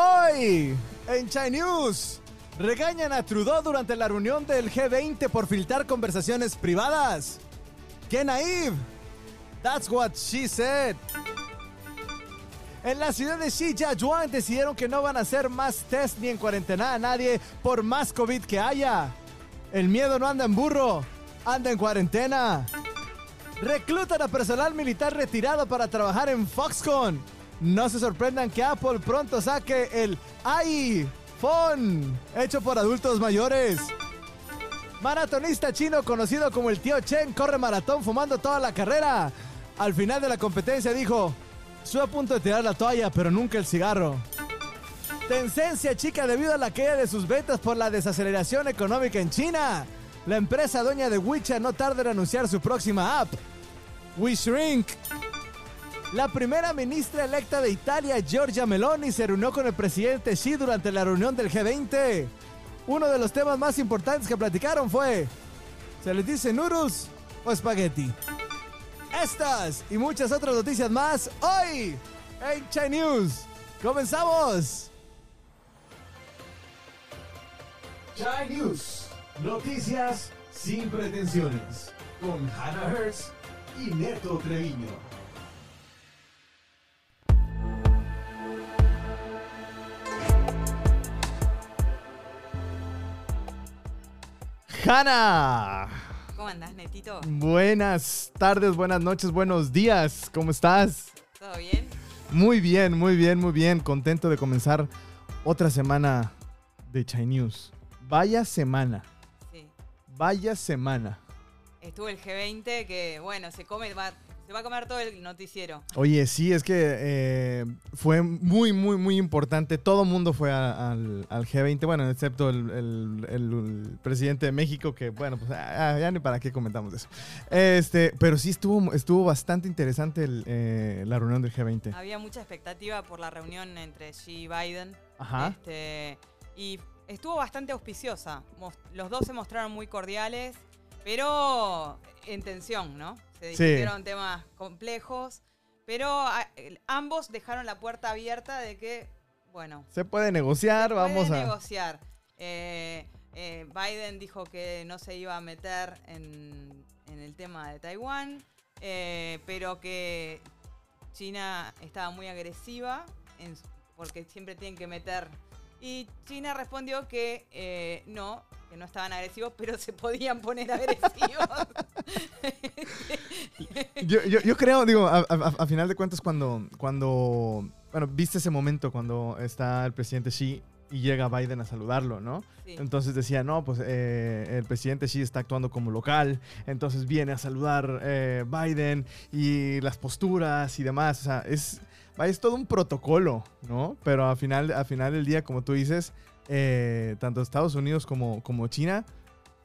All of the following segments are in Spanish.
Hoy, en China News, regañan a Trudeau durante la reunión del G20 por filtrar conversaciones privadas. ¡Qué naive! That's what she said. En la ciudad de Shijiazhuang decidieron que no van a hacer más test ni en cuarentena a nadie por más COVID que haya. El miedo no anda en burro, anda en cuarentena. Reclutan a personal militar retirado para trabajar en Foxconn. No se sorprendan que Apple pronto saque el iPhone, hecho por adultos mayores. Maratonista chino conocido como el tío Chen corre maratón fumando toda la carrera. Al final de la competencia dijo, estoy a punto de tirar la toalla, pero nunca el cigarro. Tendencia chica debido a la caída de sus ventas por la desaceleración económica en China. La empresa dueña de WeChat no tarda en anunciar su próxima app, WeShrink. La primera ministra electa de Italia, Giorgia Meloni, se reunió con el presidente Xi durante la reunión del G20. Uno de los temas más importantes que platicaron fue, ¿se les dice noodles o espagueti? Estas y muchas otras noticias más hoy en China News. ¡Comenzamos! Chai News. Noticias sin pretensiones. Con Hannah Hertz y Neto Treviño. Hanna. ¿Cómo andás, Netito? Buenas tardes, buenas noches, buenos días. ¿Cómo estás? ¿Todo bien? Muy bien, muy bien, muy bien. Contento de comenzar otra semana de Chai News. Vaya semana, Sí. vaya semana. Estuvo el G20 que, bueno, se come, va- se va a comer todo el noticiero. Oye, sí, es que eh, fue muy, muy, muy importante. Todo mundo fue a- al, al G20, bueno, excepto el, el- el presidente de México, que bueno, pues ah, ya ni para qué comentamos eso. Este, pero sí estuvo, estuvo bastante interesante el, eh, la reunión del G20. Había mucha expectativa por la reunión entre Xi y Biden. Ajá. Este, y estuvo bastante auspiciosa. Los dos se mostraron muy cordiales, pero en tensión, ¿no? Se Sí. discutieron temas complejos, pero a- ambos dejaron la puerta abierta de que, bueno, Se puede negociar, Se vamos puede a... negociar. Eh, eh, Biden dijo que no se iba a meter en, en el tema de Taiwán, eh, pero que China estaba muy agresiva en porque siempre tienen que meter. Y China respondió que eh, no, que no estaban agresivos, pero se podían poner agresivos. Yo, yo- yo creo, digo, a, a- a final de cuentas, cuando, cuando, bueno, viste ese momento cuando está el presidente Xi y llega Biden a saludarlo, ¿no? Sí. Entonces decía, no, pues eh, el presidente Xi está actuando como local, entonces viene a saludar eh, Biden y las posturas y demás, o sea, es, vaya, es todo un protocolo, ¿no? Pero al final, al final del día, como tú dices, eh, tanto Estados Unidos como, como China,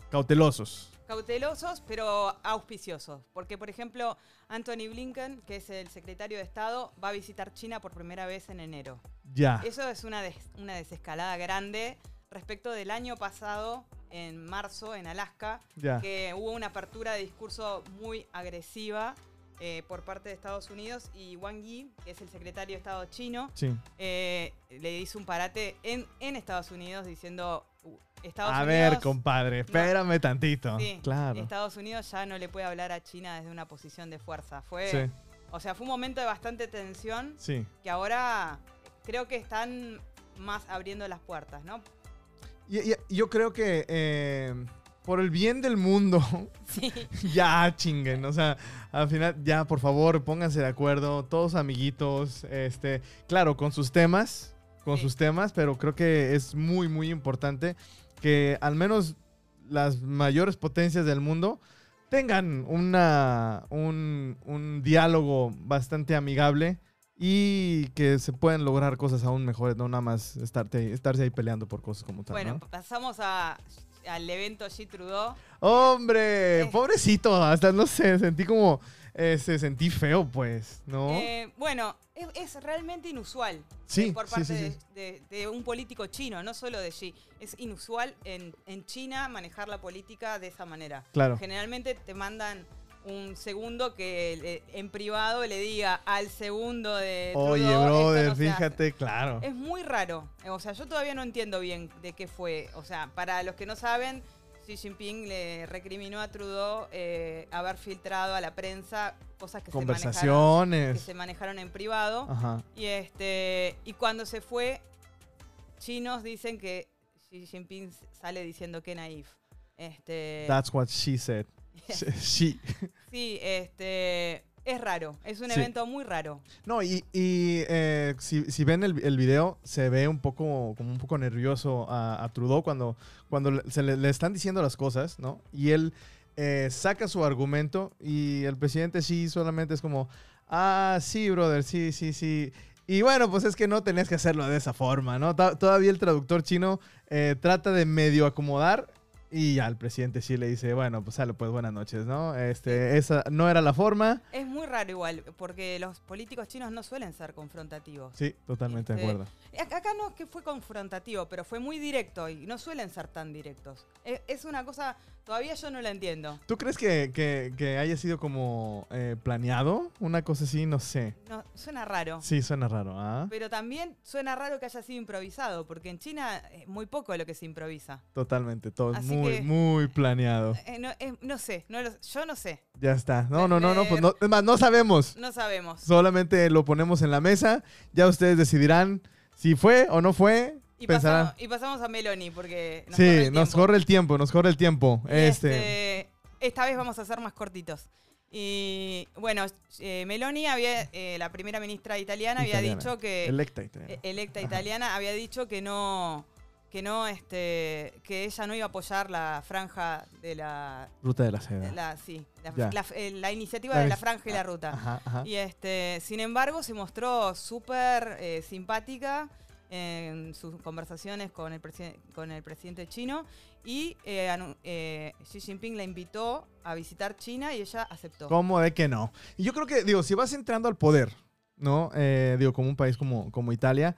cautelosos. Cautelosos, pero auspiciosos. Porque, por ejemplo, Anthony Blinken, que es el secretario de Estado, va a visitar China por primera vez en enero. Ya. Eso es una, des- una desescalada grande respecto del año pasado, en marzo, en Alaska, Ya. que hubo una apertura de discurso muy agresiva eh, por parte de Estados Unidos y Wang Yi, que es el secretario de Estado chino, Sí. eh, le hizo un parate en, en Estados Unidos diciendo... "Uh, Estados A Unidos, ver, compadre, espérame tantito. Sí, claro. Estados Unidos ya no le puede hablar a China desde una posición de fuerza. Fue, Sí, o sea, fue un momento de bastante tensión sí. que ahora creo que están más abriendo las puertas, ¿no? Y, y- yo creo que eh, por el bien del mundo, Sí. ya chinguen. O sea, al final, ya por favor, pónganse de acuerdo, todos amiguitos. Este, claro, con sus temas, con Sí. sus temas, pero creo que es muy, muy importante que al menos las mayores potencias del mundo tengan una, un, un diálogo bastante amigable y que se pueden lograr cosas aún mejores, no nada más estarte, estarse ahí peleando por cosas como tal. Bueno, ¿no? pasamos a, al evento G. Trudeau. Hombre, Eh. pobrecito, hasta no sé, sentí como, eh, se sentí feo, pues, ¿no? Eh, bueno, es, es realmente inusual Sí, eh, por parte sí, sí. De, de- de un político chino, no solo de Xi. Es inusual en, en China manejar la política de esa manera. Claro. Generalmente te mandan un segundo que le- en privado le diga al segundo de Oye, Trudeau, "Esto brother, no se hace". fíjate, claro. Es muy raro. O sea, yo todavía no entiendo bien de qué fue. O sea, para los que no saben, Xi Jinping le recriminó a Trudeau eh, haber filtrado a la prensa cosas que se, manejaron, que Conversaciones. se manejaron en privado. Ajá. Y este y cuando se fue, chinos dicen que Xi Jinping sale diciendo que naif. Este, That's what she said. She. sí, este es raro. Es un Sí. evento muy raro. No, y, y, eh, si, si ven el, el video, se ve un poco, como un poco nervioso a, a Trudeau cuando, cuando le- se le, le están diciendo las cosas, ¿no? Y él eh, saca su argumento y el presidente sí solamente es como, ah, sí, brother, sí, sí, sí. Y bueno, pues es que no tenías que hacerlo de esa forma, ¿no? Todavía el traductor chino eh, trata de medio acomodar y ya el presidente sí le dice, bueno, pues sale, pues buenas noches, ¿no? Este, esa no era la forma. Es muy raro igual, porque los políticos chinos no suelen ser confrontativos. Sí, totalmente de Este, acuerdo. Ac- Acá no es que fue confrontativo, pero fue muy directo y no suelen ser tan directos. Es, es una cosa, todavía yo no la entiendo. ¿Tú crees que, que- que haya sido como eh, planeado? Una cosa así, no sé. No, suena raro. Sí, suena raro, ¿ah? Pero también suena raro que haya sido improvisado, porque en China es muy poco de lo que se improvisa. Totalmente, todo es Así muy, muy planeado. Eh, no, es- no sé, no lo- yo no sé, Ya está. No, no, no, no, pues no, es más, no sabemos. no sabemos. Solamente lo ponemos en la mesa. Ya ustedes decidirán si fue o no fue. Y pasamos, y pasamos a Meloni, porque nos sí, corre el nos corre el tiempo, nos corre el tiempo. Este, este, esta vez vamos a ser más cortitos. Y bueno, eh, Meloni había, eh, la primera ministra italiana, había dicho que electa italiana. eh, electa Ajá. italiana había dicho que no que no este que ella no iba a apoyar la franja de la, Ruta de la seda. la- sí la, eh, la iniciativa de la franja y la ruta Ajá, ajá. y este sin embargo se mostró súper eh, simpática en sus conversaciones con el, con el presidente chino y eh, eh, Xi Jinping la invitó a visitar China y ella aceptó. ¿Cómo de que no? Y yo creo que, digo, si vas entrando al poder, ¿no? Eh, digo, como un país como, como Italia,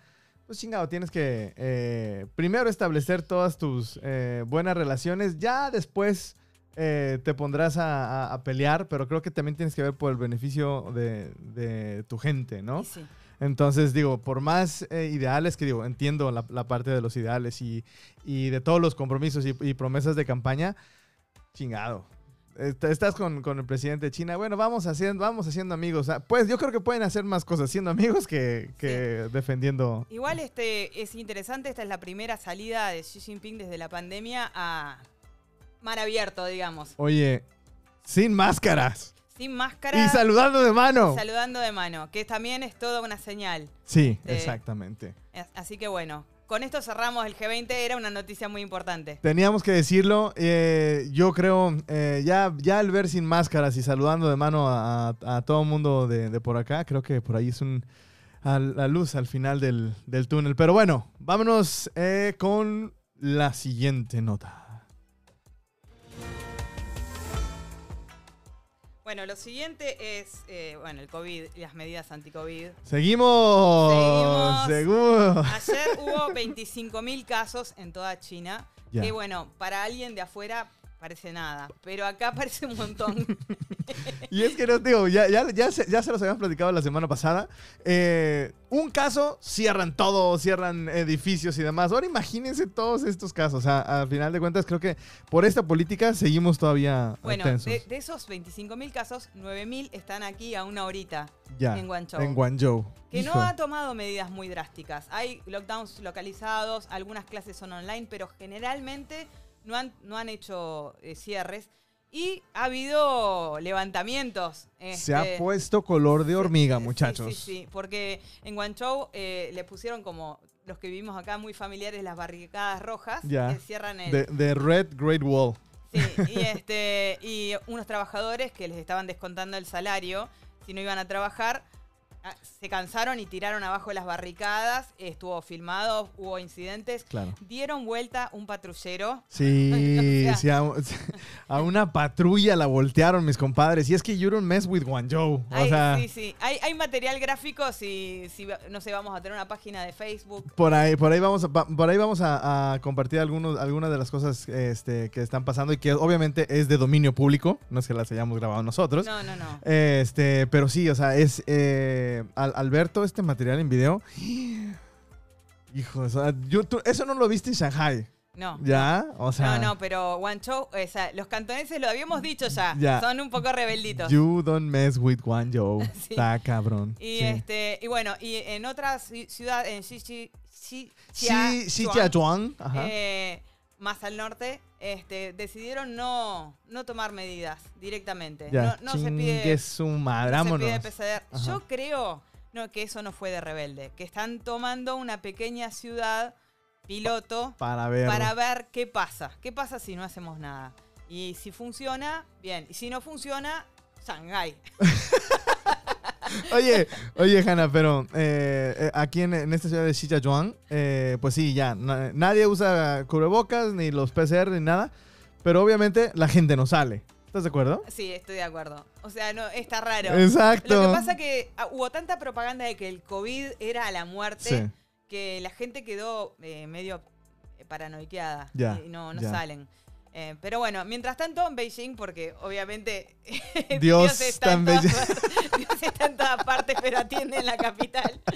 pues chingado, tienes que eh, primero establecer todas tus eh, buenas relaciones, ya después eh, te pondrás a, a- a pelear, pero creo que también tienes que ver por el beneficio de, de tu gente, ¿no? Sí. Entonces, digo, por más eh, ideales que digo, entiendo la, la parte de los ideales y, y de todos los compromisos y, y promesas de campaña, chingado. Est- Estás con, con el presidente de China, bueno, vamos haciendo, vamos haciendo amigos. Ah, Pues yo creo que pueden hacer más cosas siendo amigos que, que defendiendo. Igual este es interesante, esta es la primera salida de Xi Jinping desde la pandemia a mar abierto, digamos. Oye, sin máscaras Sin máscara y saludando de mano. y saludando de mano, que también es toda una señal. Sí, Eh, exactamente. As- Así que bueno, con esto cerramos el G20, era una noticia muy importante. Teníamos que decirlo. eh, yo creo, eh, ya, ya al ver sin máscaras y saludando de mano a, todo mundo de, de por acá, creo que por ahí es un, a la luz al final del, del túnel. Pero bueno, vámonos eh, con la siguiente nota. Bueno, lo siguiente es, eh, bueno, el COVID y las medidas anti-COVID. Seguimos. Seguimos. Seguimos. Ayer hubo 25.000 casos en toda China, Ya. que bueno, para alguien de afuera parece nada, pero acá parece un montón. Y es que no, digo, ya, ya, ya, se, ya se los habíamos platicado la semana pasada. Eh, un caso, cierran todo, cierran edificios y demás. Ahora imagínense todos estos casos. O sea, al final de cuentas, creo que por esta política seguimos todavía Bueno, de, de esos 25.000 casos, 9.000 están aquí a una horita. ya, en Guangzhou. En Guangzhou. Que Hijo. no ha tomado medidas muy drásticas. Hay lockdowns localizados, algunas clases son online, pero generalmente no han, no han hecho eh, cierres. Y ha habido levantamientos. Se ha este, puesto color de hormiga, muchachos. Sí, sí, sí, porque en Guangzhou eh, le pusieron como los que vivimos acá muy familiares las barricadas rojas Ya. que cierran el, De, de Red Great Wall. Sí, y, este, y unos trabajadores que les estaban descontando el salario si no iban a trabajar se cansaron y tiraron abajo las barricadas, estuvo filmado, hubo incidentes, Claro. dieron vuelta un patrullero. Sí, O sea- sí, a, a una patrulla la voltearon mis compadres. Y es que you don't mess with Guangzhou. O Hay- sea, sí, sí. Hay, hay material gráfico si, si, no sé, vamos a tener una página de Facebook. por ahí, por ahí vamos a, por ahí vamos a, a compartir algunos, algunas de las cosas este, que están pasando y que obviamente es de dominio público. No es que las hayamos grabado nosotros. No, no, no. Este, pero sí, o sea, es eh, al, al ver todo este material en video. Hijo, o sea, yo- tú- eso no lo viste en Shanghai, No. ¿ya? O sea, no, no, pero Guangzhou, o sea, los cantoneses lo habíamos dicho ya, Ya. son un poco rebelditos. you don't mess with Guangzhou. Sí. Está cabrón. Y sí. este, y bueno, y en otras ci- ciudades, en Xi- Xi- eh, más al norte, este, decidieron no, no tomar medidas directamente. ya, no no se pide, su no se pide PCR. Yo creo no, que eso no fue de rebelde, que están tomando una pequeña ciudad piloto Para ver. para ver qué pasa. ¿Qué pasa si no hacemos nada? Y si funciona, bien. Y si no funciona, Shanghai. Oye, oye, Hanna, pero eh, eh, aquí en, en esta ciudad de Shijiazhuang, eh, pues sí, ya, na- nadie usa cubrebocas, ni los PCR, ni nada, pero obviamente la gente no sale. ¿Estás de acuerdo? Sí, estoy de acuerdo. O sea, no, está raro. Exacto. Lo que pasa que ah, hubo tanta propaganda de que el COVID era la muerte Sí. que la gente quedó eh, medio eh, paranoiqueada Ya, y no, no ya. salen. Eh, pero bueno, mientras tanto en Beijing, porque obviamente Dios está, está en en todas Beijing. partes, Dios está en todas partes, pero atiende en la capital.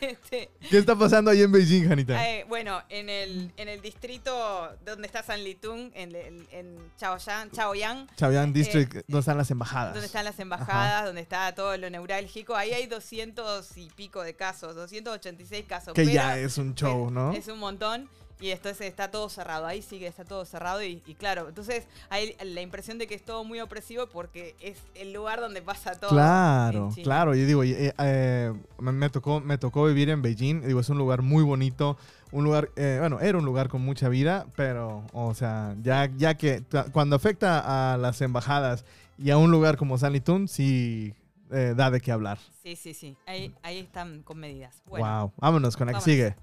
Este, ¿Qué está pasando ahí en Beijing, Janita? eh, bueno, en el, en el distrito donde está San Litung, en, el- en Chaoyang, Chaoyang Chaoyang District, eh, donde están las embajadas. donde están las embajadas, donde está todo lo neurálgico, ahí hay 200 y pico de casos, 286 casos. Que pero ya es un show, ¿no? Es un montón. Y entonces está todo cerrado, ahí sí que está todo cerrado y, y claro, entonces hay la impresión de que es todo muy opresivo porque es el lugar donde pasa todo. Claro, claro. Yo digo, eh, eh, me, tocó, me tocó vivir en Beijing. Digo, es un lugar muy bonito. Un lugar, eh, bueno, era un lugar con mucha vida, pero, o sea, ya, ya que cuando afecta a las embajadas y a un lugar como San Litún, sí eh, da de qué hablar. Sí, sí, sí, ahí, ahí están con medidas. Bueno, wow. Vámonos con la que sigue.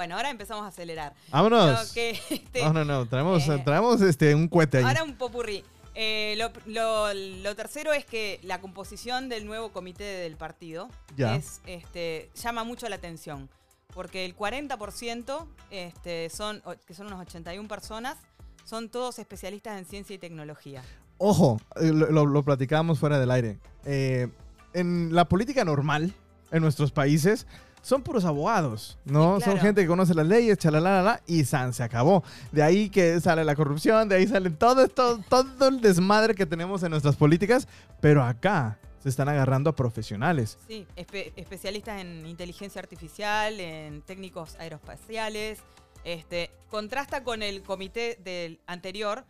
Bueno, ahora empezamos a acelerar. Vámonos. Lo que, este, No, no, no. Traemos, eh, traemos este, un cohete ahí. Ahora un popurrí. Eh, lo, lo- lo tercero es que la composición del nuevo comité del partido Ya. es, este, llama mucho la atención. Porque el 40% este, son, que son unos 81 personas, son todos especialistas en ciencia y tecnología. Ojo, eh, lo, lo- lo platicábamos fuera del aire. Eh, en la política normal, en nuestros países, son puros abogados, ¿no? Sí, Son gente que conoce las leyes, chalalala, y san, se acabó. De ahí que sale la corrupción, de ahí sale todo esto, todo el desmadre que tenemos en nuestras políticas, pero acá se están agarrando a profesionales. Sí, espe- especialistas en inteligencia artificial, en técnicos aeroespaciales. Este, contrasta con el comité del anterior,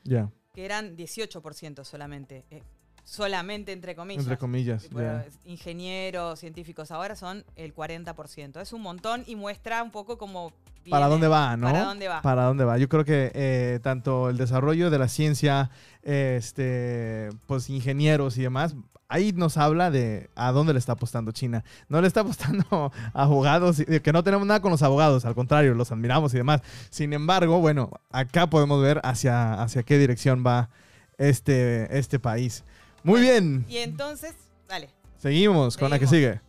que eran 18% solamente. eh, solamente entre comillas. entre comillas. Ya. Ingenieros, científicos, ahora son el 40%. Es un montón y muestra un poco cómo... ¿Para viene, dónde va, no? ¿Para dónde va? ¿Para dónde va? Yo creo que eh, tanto el desarrollo de la ciencia, este, pues ingenieros y demás, ahí nos habla de a dónde le está apostando China. No le está apostando a abogados, que no tenemos nada con los abogados, al contrario, los admiramos y demás. Sin embargo, bueno, acá podemos ver hacia, hacia qué dirección va este, este país. Muy bien, Y entonces, dale. seguimos con la que sigue.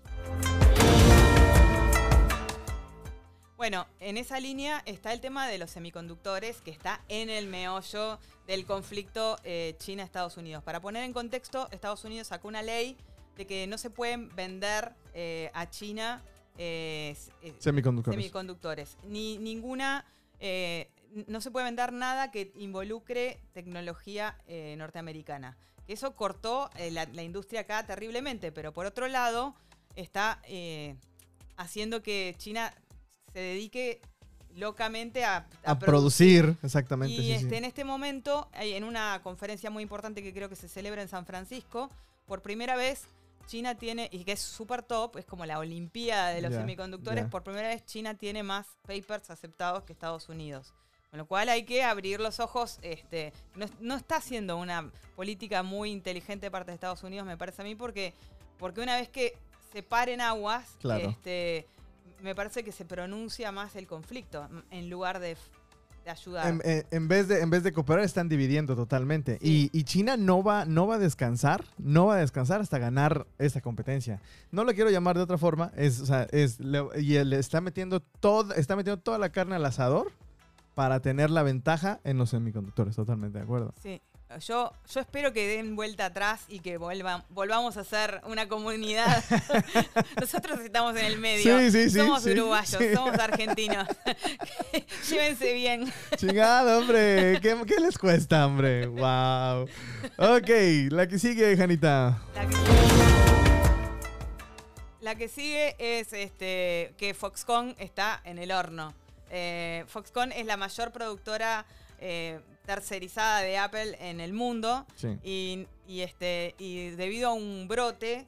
Bueno, en esa línea está el tema de los semiconductores, que está en el meollo del conflicto eh, China-Estados Unidos. Para poner en contexto, Estados Unidos sacó una ley de que no se pueden vender eh, a China eh, Semiconductores. semiconductores. Ni ninguna. no se puede vender nada que involucre tecnología norteamericana. Que eso cortó eh, la, la industria acá terriblemente, pero por otro lado, está eh, haciendo que China se dedique locamente a, a producir, exactamente. y sí, sí. este, en este momento, en una conferencia muy importante que creo que se celebra en San Francisco, por primera vez China tiene, y que es súper top, es como la Olimpiada de los semiconductores, por primera vez China tiene más papers aceptados que Estados Unidos. Con lo cual hay que abrir los ojos. Este, no, no está haciendo una política muy inteligente de parte de Estados Unidos, me parece a mí, porque, porque una vez que se paren aguas, Claro. este, me parece que se pronuncia más el conflicto en lugar de, de ayudar. En, en- en vez de, en vez de cooperar, están dividiendo totalmente. Sí. Y, y China no va, no va a descansar, no va a descansar hasta ganar esta competencia. No lo quiero llamar de otra forma, es, o sea, es, le- y él está metiendo, todo, está metiendo toda la carne al asador para tener la ventaja en los semiconductores, totalmente de acuerdo. Sí. Yo, yo espero que den vuelta atrás y que vuelvan, volvamos a ser una comunidad. Nosotros estamos en el medio. Sí, sí, sí, somos uruguayos, somos argentinos. Llévense bien. Chingado, hombre, ¿Qué, qué les cuesta, hombre? Wow. Ok, la que sigue, Janita. La que, la que sigue es este que Foxconn está en el horno. Eh, Foxconn es la mayor productora eh, tercerizada de Apple en el mundo. Sí. Y, y, este, y debido a un brote,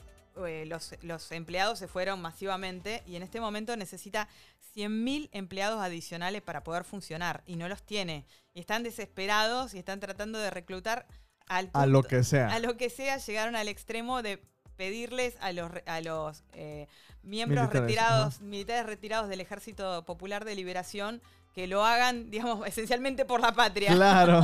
eh, los, los empleados se fueron masivamente y en este momento necesita 100.000 empleados adicionales para poder funcionar y no los tiene. Y están desesperados y están tratando de reclutar al A lo que sea. a lo que sea, llegaron al extremo de pedirles a los, a los eh, miembros Militares, retirados, militares retirados del Ejército Popular de Liberación, que lo hagan, digamos, esencialmente por la patria. Claro,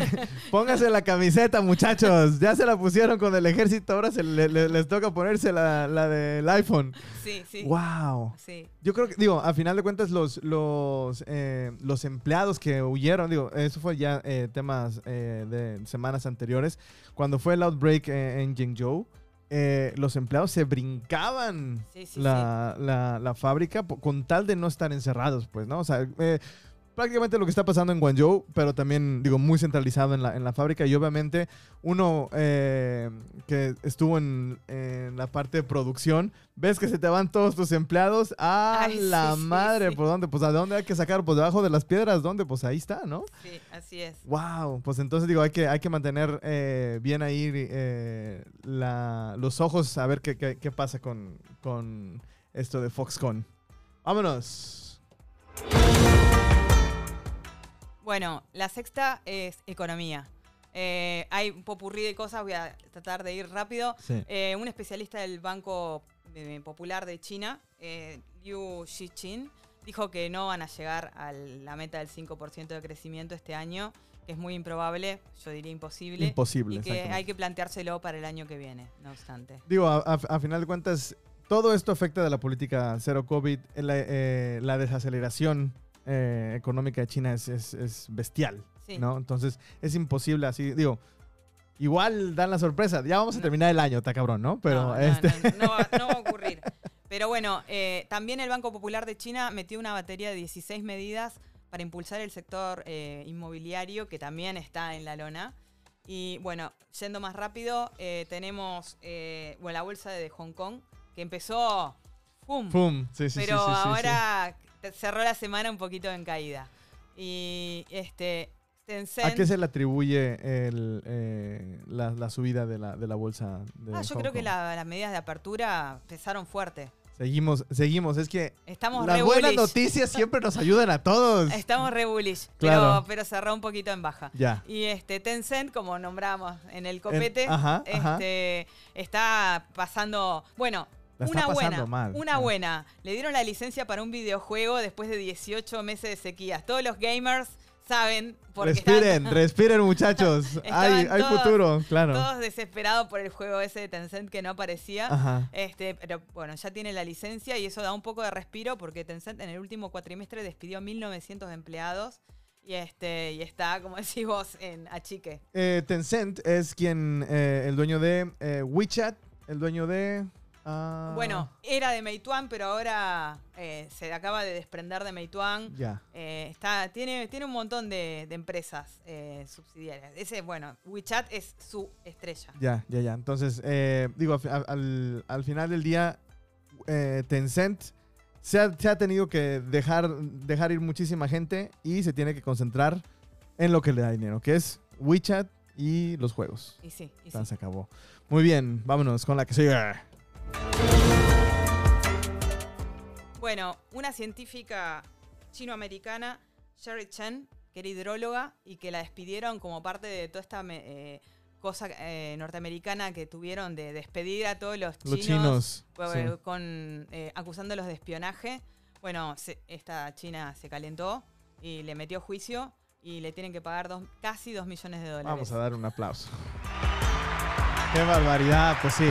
póngase la camiseta, muchachos. Ya se la pusieron con el ejército, ahora se le- le- les toca ponerse la, la del iPhone. Sí, sí. ¡Wow! Sí, Yo creo que, digo, a final de cuentas, los, los, eh, los empleados que huyeron, digo, eso fue ya eh, temas eh, de semanas anteriores. Cuando fue el outbreak en Jingzhou, eh, los empleados se brincaban sí, sí. la, la- la fábrica con tal de no estar encerrados, pues, ¿no? O sea, eh, prácticamente lo que está pasando en Guangzhou, pero también, digo, muy centralizado en la, en la fábrica y obviamente uno eh, que estuvo en, en la parte de producción, ves que se te van todos tus empleados a Ay, la sí, madre, sí. ¿por dónde? Pues a dónde hay que sacar, pues debajo de las piedras, ¿dónde? Pues ahí está, ¿no? sí, sí, así es. Wow, pues entonces digo, hay que, hay que mantener eh, bien ahí eh, la- los ojos a ver qué, qué- qué pasa con, con esto de Foxconn. Vámonos. Bueno, la sexta es economía. Eh, hay un popurrí de cosas, voy a tratar de ir rápido. Sí. Eh, un especialista del Banco eh, Popular de China, eh, Liu Xiqin, dijo que no van a llegar a la meta del 5% de crecimiento este año, que es muy improbable, yo diría imposible. Imposible. y que hay que planteárselo para el año que viene, no obstante. Digo, a, a- a final de cuentas, todo esto afecta de la política cero COVID. La, la desaceleración eh, económica de China es, es- es bestial, Sí. ¿no? Entonces, es imposible así, digo... Igual dan la sorpresa. Ya vamos a terminar el año, está cabrón, ¿no? Pero no, no, este... no, no va, no va a ocurrir. Pero bueno, eh, también el Banco Popular de China metió una batería de 16 medidas para impulsar el sector eh, inmobiliario, que también está en la lona. Y bueno, yendo más rápido, eh, tenemos bueno, la bolsa de Hong Kong, que empezó... ¡Pum! ¡Pum! Sí, sí, sí, pero sí, ahora cerró la semana un poquito en caída. Y este... Tencent, ¿A qué se le atribuye el, eh, la, la subida de la, de la bolsa de Ah, yo Hong creo que la- las medidas de apertura pesaron fuerte. Seguimos, seguimos. Es que Estamos las buenas bullish. noticias siempre nos ayudan a todos. Estamos re bullish, Claro. pero, pero cerró un poquito en baja. Ya. Y este Tencent, como nombramos en el copete, ajá. este, está pasando, bueno, La una buena, mal, una buena. Le dieron la licencia para un videojuego después de 18 meses de sequías. Todos los gamers saben porque Respiren, están respiren muchachos. hay hay futuro, claro. todos desesperados por el juego ese de Tencent que no aparecía. Ajá. Este, pero bueno, ya tiene la licencia y eso da un poco de respiro porque Tencent en el último cuatrimestre despidió 1.900 empleados y este y está, como decís vos, en achique. Eh, Tencent es quien, eh, el dueño de eh, WeChat, el dueño de... ah, Bueno, era de Meituan, pero ahora eh, se acaba de desprender de Meituan. Ya. Eh, está, tiene, tiene un montón de, de empresas eh, subsidiarias. Ese, bueno, WeChat es su estrella. Ya, ya, ya. Entonces, digo, al, al final del día, Tencent se ha, se ha tenido que dejar, dejar ir muchísima gente y se tiene que concentrar en lo que le da dinero, que es WeChat y los juegos. Y sí, y sí. se acabó. Muy bien, vámonos con la que sigue. Bueno, una científica chinoamericana, Sherry Chen, que era hidróloga y que la despidieron como parte de toda esta eh, cosa eh, norteamericana que tuvieron de despedir a todos los chinos, Los chinos. sí. con, eh, acusándolos de espionaje. Bueno, se- esta china se calentó y le metió juicio y le tienen que pagar dos- casi 2 millones de dólares. Vamos a dar un aplauso. Qué barbaridad, pues sí.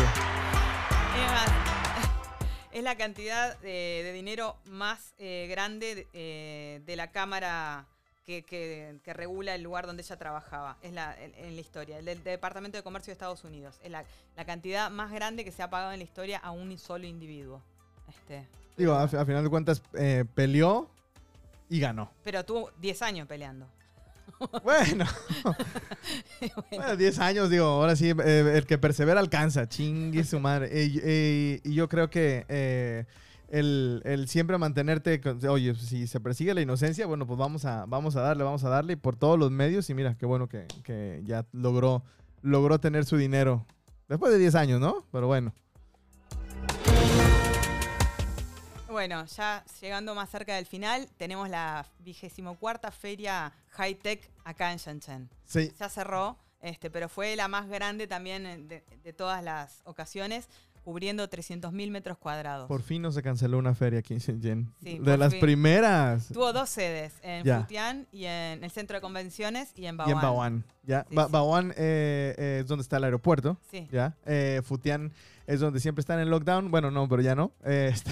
Es la cantidad de, de dinero más eh, grande de, eh, de la Cámara que, que- que regula el lugar donde ella trabajaba. Es la, en, en la historia, el del Departamento de Comercio de Estados Unidos. Es la, la cantidad más grande que se ha pagado en la historia a un solo individuo. Este, Digo, a, a final de cuentas, eh, peleó y ganó. pero tuvo 10 años peleando. Bueno, bueno, 10 años, digo, ahora sí, eh, el que persevera alcanza, chingue su madre. Y, yo creo que eh, el, el siempre mantenerte, con- oye, si se persigue la inocencia, bueno, pues vamos a, vamos a darle, vamos a darle y por todos los medios. Y mira, qué bueno que, que ya logró, logró tener su dinero. Después de 10 años, ¿no? Pero bueno. Bueno, ya llegando más cerca del final, tenemos la vigésimo cuarta feria High Tech acá en Shenzhen. Sí, ya cerró, este, pero fue la más grande también eh, de, de todas las ocasiones, cubriendo 300.000 metros cuadrados. por fin no se canceló una feria aquí en Shenzhen. Sí, de las fin. primeras. Tuvo dos sedes, en Ya. Futian y en el centro de convenciones y en Y Baoan. en Baoan. ¿ya? Sí, Ba- sí. Baoan eh, eh, es donde está el aeropuerto. Sí. ¿ya? Eh, Futian es donde siempre están en lockdown. Bueno, no, pero ya no. Este,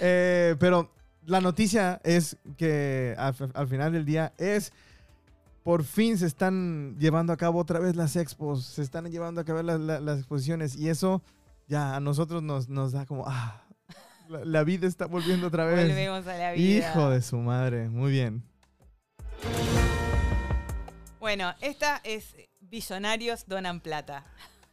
eh, pero la noticia es que al, al final del día es... Por fin se están llevando a cabo otra vez las expos, se están llevando a cabo la- la- las exposiciones y eso ya a nosotros nos, nos da como, ah, la, la vida está volviendo otra vez. Volvemos a la vida. Hijo de su madre, muy bien. Bueno, esta es Billonarios Donan Plata.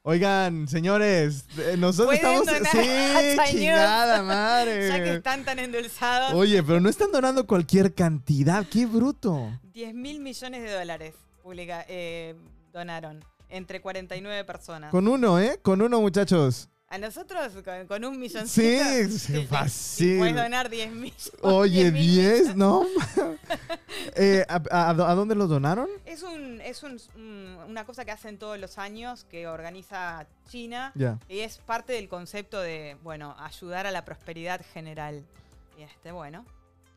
Oigan, señores, eh, nosotros estamos... donar Sí, chingada madre. Ya que están tan endulzados, Oye, pero no están donando cualquier cantidad, qué bruto. 10 mil millones de dólares publica, eh, donaron entre 49 personas. Con uno, ¿eh? Con uno, muchachos. A nosotros con, con un millón Sí, sí, fácil. Puedes donar 10 millones. Oye, 10.000 10, ¿no? Eh, ¿a, a- a dónde los donaron? Es, un, es un- un- una cosa que hacen todos los años que organiza China y es parte del concepto de, bueno, ayudar a la prosperidad general. Y este, bueno,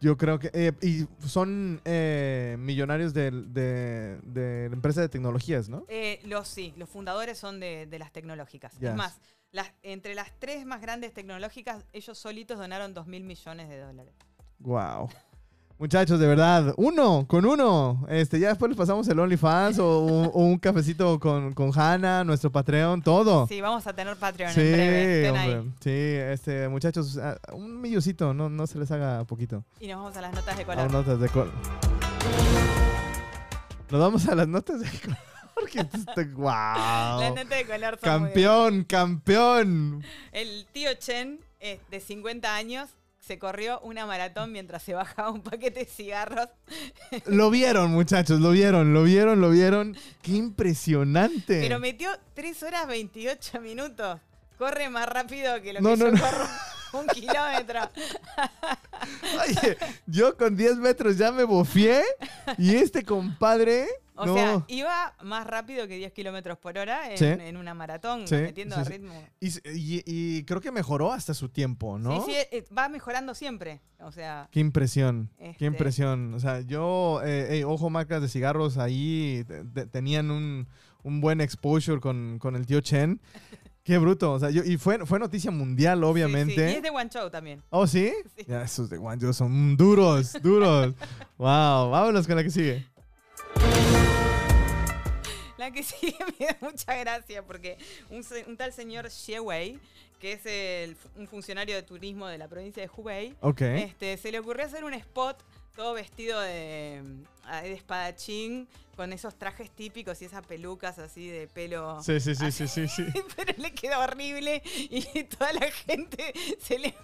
Yo creo que... eh, y son eh, millonarios de, de, de la empresa de tecnologías, ¿no? eh, los sí, los fundadores son de, de las tecnológicas. Ya. Es más, las, entre las tres más grandes tecnológicas, ellos solitos donaron 2 mil millones de dólares. Wow. Muchachos, de verdad, uno, con uno. Este, ya después les pasamos el OnlyFans o, un- o un cafecito con, con Hanna, nuestro Patreon, todo. Sí, vamos a tener Patreon. Sí, en breve. Ahí. Sí, este, muchachos, ah, un millocito, no, no se les haga poquito. Y nos vamos a las notas de A color. notas de color. Nos vamos a las notas de color. que este- wow. Las notas de color son muy Campeón, campeón. El tío Chen, de 50 años, se corrió una maratón mientras se bajaba un paquete de cigarros. Lo vieron, muchachos, lo vieron, lo vieron, lo vieron. Qué impresionante. Pero metió 3 horas 28 minutos. Corre más rápido que lo No, que no, yo no. corro un kilómetro. Oye, yo con 10 metros ya me bofié y este compadre. O no. sea, iba más rápido que 10 kilómetros por hora en, Sí. en una maratón, Sí, metiendo sí, a ritmo. Y, y- y creo que mejoró hasta su tiempo, ¿no? Sí, sí, eh, va mejorando siempre. O sea, Qué impresión, Este- qué impresión. O sea, yo, eh, ojo, marcas de cigarros ahí te- te- tenían un, un buen exposure con, con el tío Chen. Qué bruto. O sea, yo, y fue, fue noticia mundial, sí, sí. obviamente. Y es de Guangzhou también. ¿Oh, sí? Sí. Ya, esos de Guangzhou son duros, duros. wow, vámonos con la que sigue. La que sigue me da mucha gracia porque un, tal señor Wei, que es el un funcionario de turismo de la provincia de Hubei, este, se le ocurrió hacer un spot todo vestido de, ah, de espadachín con esos trajes típicos y esas pelucas así de pelo. Sí, sí, sí, sí, sí, sí. Pero le quedó horrible y toda la gente se le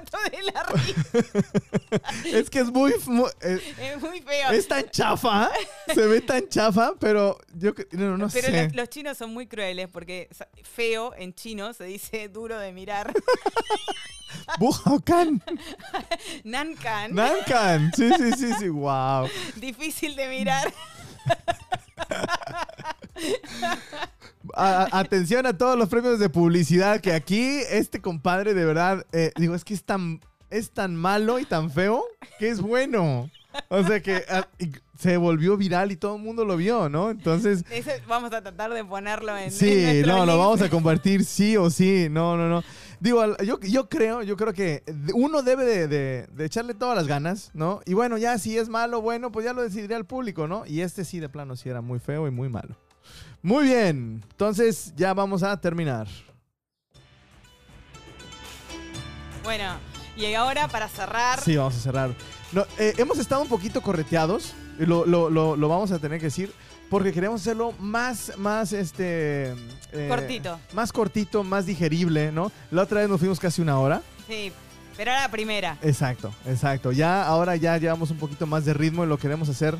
de la risa. Es que es muy... mu- eh, Es muy feo. es tan chafa, se ve tan chafa, pero yo no, no Pero sé. los, los chinos son muy crueles porque feo en chino se dice duro de mirar. Buhaucan. Nankan. Nancan. Sí, sí, sí, sí. Wow. Difícil de mirar. A- atención a todos los premios de publicidad que aquí este compadre de verdad, eh, digo, es que es tan, es tan malo y tan feo que es bueno. O sea que se volvió viral y todo el mundo lo vio, ¿no? Entonces, Ese vamos a tratar de ponerlo en. sí, no, lo vamos a compartir sí o sí. No, no, no. Digo, yo, yo creo, yo creo que uno debe de, de- de echarle todas las ganas, ¿no? Y bueno, ya si es malo, bueno, pues ya lo decidiría el público, ¿no? Y este sí, de plano, sí era muy feo y muy malo. Muy bien, entonces ya vamos a terminar. Bueno, y ahora para cerrar. Sí, vamos a cerrar. No, eh, hemos estado un poquito correteados, lo, lo- lo- lo vamos a tener que decir, porque queremos hacerlo más, más, este... eh, Cortito. Más cortito, más digerible, ¿no? La otra vez nos fuimos casi una hora. Sí, pero ahora la primera. Exacto, exacto. Ya, ahora ya llevamos un poquito más de ritmo y lo queremos hacer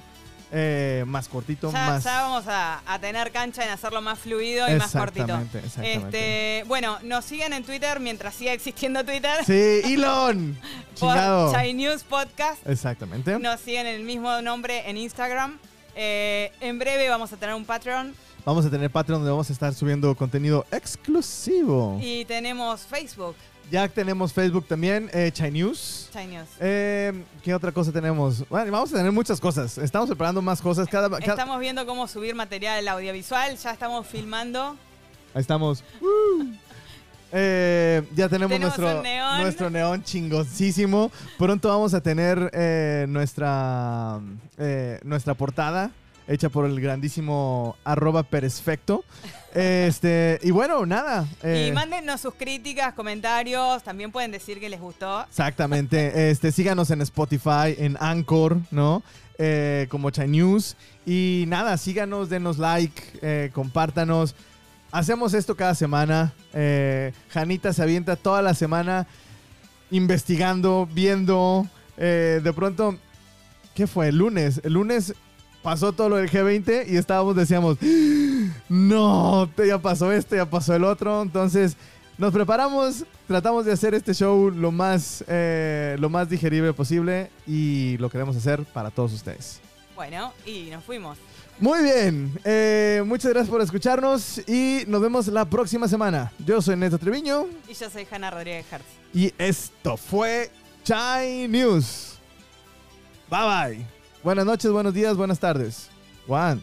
eh, más cortito, Ya, más... ya vamos a, a tener cancha en hacerlo más fluido y más cortito. Exactamente, exactamente. Este, bueno, nos siguen en Twitter mientras siga existiendo Twitter. Sí, Elon. por. Chai News Podcast. Exactamente. Nos siguen el mismo nombre en Instagram. Eh, en breve vamos a tener un Patreon Vamos a tener Patreon donde vamos a estar subiendo contenido exclusivo. y tenemos Facebook, Ya tenemos Facebook también, eh, Chai News. Chai News. Eh, ¿Qué otra cosa tenemos? Bueno, vamos a tener muchas cosas. Estamos preparando más cosas. Cada, cada- Estamos viendo cómo subir material audiovisual, ya estamos filmando. Ahí estamos. Eh, ya tenemos, Tenemos nuestro, neón. nuestro neón chingoncísimo. Pronto vamos a tener eh, nuestra, eh, nuestra portada hecha por el grandísimo arroba peresfecto. Este, y bueno, nada. eh, Y mándennos sus críticas, comentarios, también pueden decir que les gustó. Exactamente. Este, síganos en Spotify, en Anchor, ¿no? Eh, como Chai News. Y nada, síganos, denos like, eh, compártanos. Hacemos esto cada semana. Eh, Janita se avienta toda la semana investigando, viendo. Eh, de pronto, ¿qué fue? El lunes. El lunes pasó todo lo del G20 y estábamos, decíamos, no, ya pasó este, ya pasó el otro. Entonces, nos preparamos, tratamos de hacer este show lo más, eh, lo más digerible posible y lo queremos hacer para todos ustedes. Bueno, y nos fuimos. Muy bien, eh, muchas gracias por escucharnos y nos vemos la próxima semana. Yo soy Neto Treviño Y yo soy Hanna Rodríguez Hertz. y esto fue Chai News. Bye bye. Buenas noches, buenos días, buenas tardes. One,